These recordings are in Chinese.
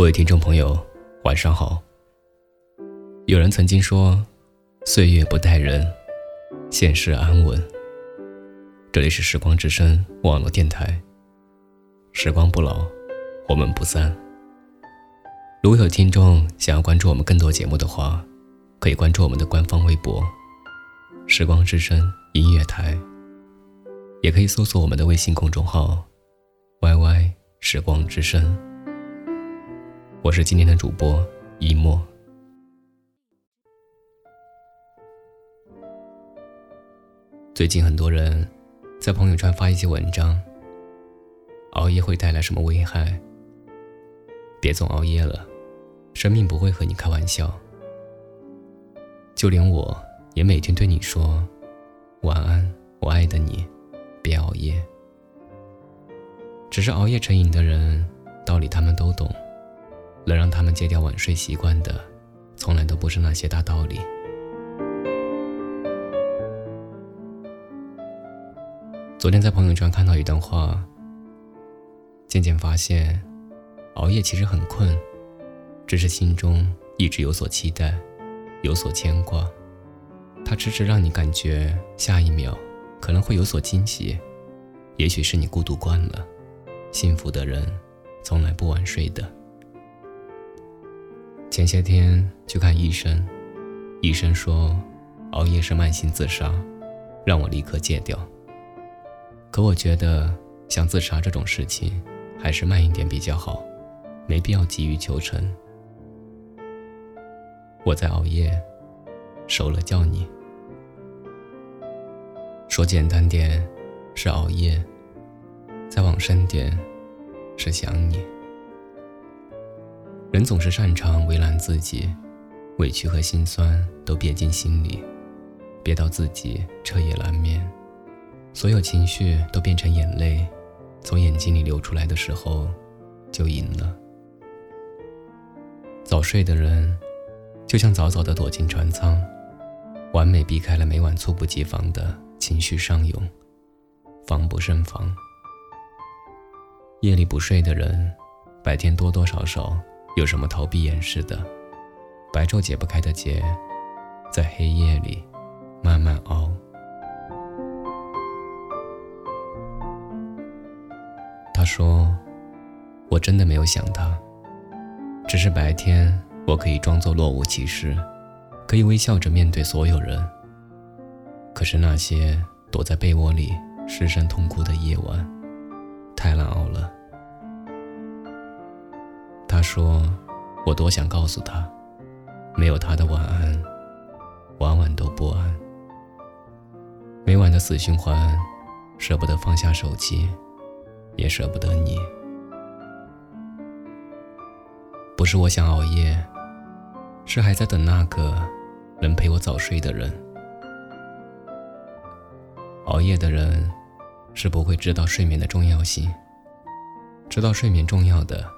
各位听众朋友，晚上好。有人曾经说：“岁月不待人，现世安稳。”这里是时光之声网络电台。时光不老，我们不散。如果有听众想要关注我们更多节目的话，可以关注我们的官方微博“时光之声音乐台”，也可以搜索我们的微信公众号 “YY 时光之声”。我是今天的主播一墨。最近很多人在朋友圈发一些文章，熬夜会带来什么危害？别总熬夜了，生命不会和你开玩笑。就连我也每天对你说晚安，我爱的你，别熬夜。只是熬夜成瘾的人，道理他们都懂。能让他们戒掉晚睡习惯的，从来都不是那些大道理。昨天在朋友圈看到一段话，渐渐发现，熬夜其实很困，只是心中一直有所期待，有所牵挂。它迟迟让你感觉下一秒可能会有所惊喜。也许是你孤独惯了，幸福的人从来不晚睡的。前些天去看医生，医生说熬夜是慢性自杀，让我立刻戒掉。可我觉得想自杀这种事情，还是慢一点比较好，没必要急于求成。我在熬夜，熟了叫你。说简单点，是熬夜；再往深点，是想你。人总是擅长为难自己，委屈和心酸都憋进心里，憋到自己彻夜难眠，所有情绪都变成眼泪，从眼睛里流出来的时候，就赢了。早睡的人，就像早早的躲进船舱，完美避开了每晚猝不及防的情绪上涌，防不胜防。夜里不睡的人，白天多多少少。有什么逃避掩饰的，白昼解不开的结，在黑夜里慢慢熬。他说：“我真的没有想他，只是白天我可以装作若无其事，可以微笑着面对所有人。可是那些躲在被窝里失声痛哭的夜晚，太难熬了。”他说：“我多想告诉他，没有他的晚安，晚晚都不安。每晚的死循环，舍不得放下手机，也舍不得你。不是我想熬夜，是还在等那个能陪我早睡的人。熬夜的人，是不会知道睡眠的重要性，知道睡眠重要的。”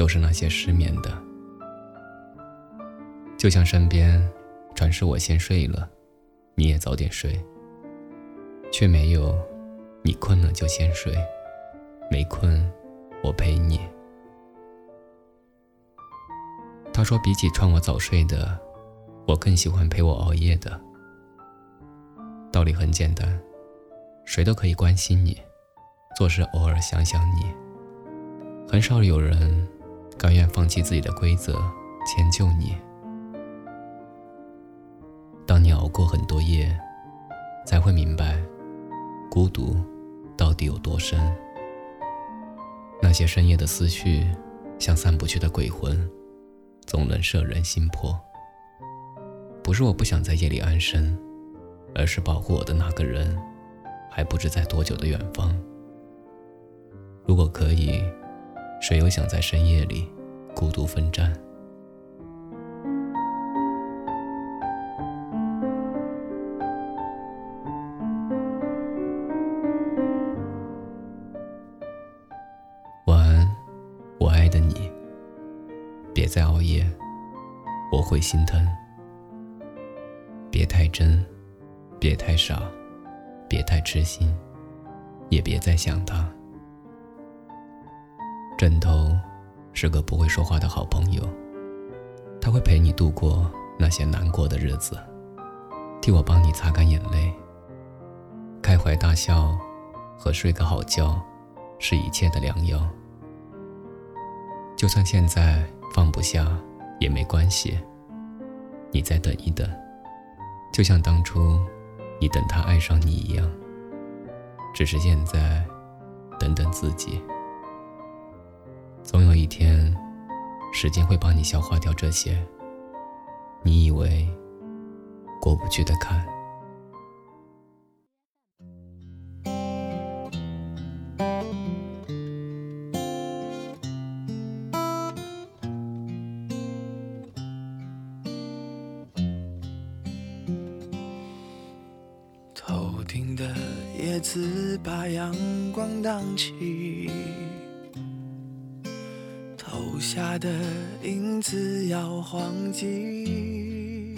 都是那些失眠的，就像身边传是我先睡了，你也早点睡，却没有你困了就先睡，没困我陪你。他说比起劝我早睡的，我更喜欢陪我熬夜的。道理很简单，谁都可以关心你，做事偶尔想想你，很少有人。甘愿放弃自己的规则，迁就你。当你熬过很多夜，才会明白，孤独到底有多深。那些深夜的思绪，像散不去的鬼魂，总能摄人心魄。不是我不想在夜里安身，而是保护我的那个人，还不知在多久的远方。如果可以。谁又想在深夜里孤独奋战？晚安，我爱的你。别再熬夜，我会心疼。别太真，别太傻，别太痴心，也别再想他。枕头是个不会说话的好朋友，他会陪你度过那些难过的日子，替我帮你擦干眼泪。开怀大笑和睡个好觉，是一切的良药。就算现在放不下也没关系，你再等一等，就像当初你等他爱上你一样。只是现在，等等自己。总有一天，时间会帮你消化掉这些你以为过不去的坎。头顶的叶子把阳光荡起。下的影子摇晃起，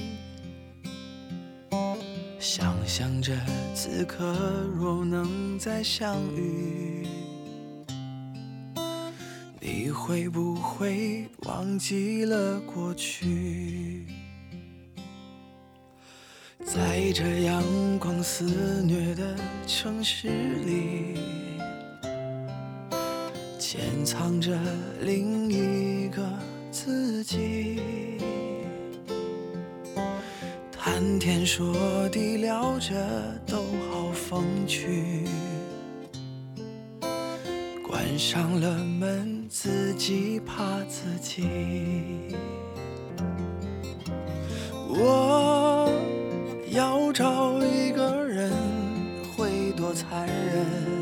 想象着此刻若能再相遇，你会不会忘记了过去？在这阳光肆虐的城市里。潜藏着另一个自己，谈天说地聊着都好风趣，关上了门自己怕自己。我要找一个人，会多残忍？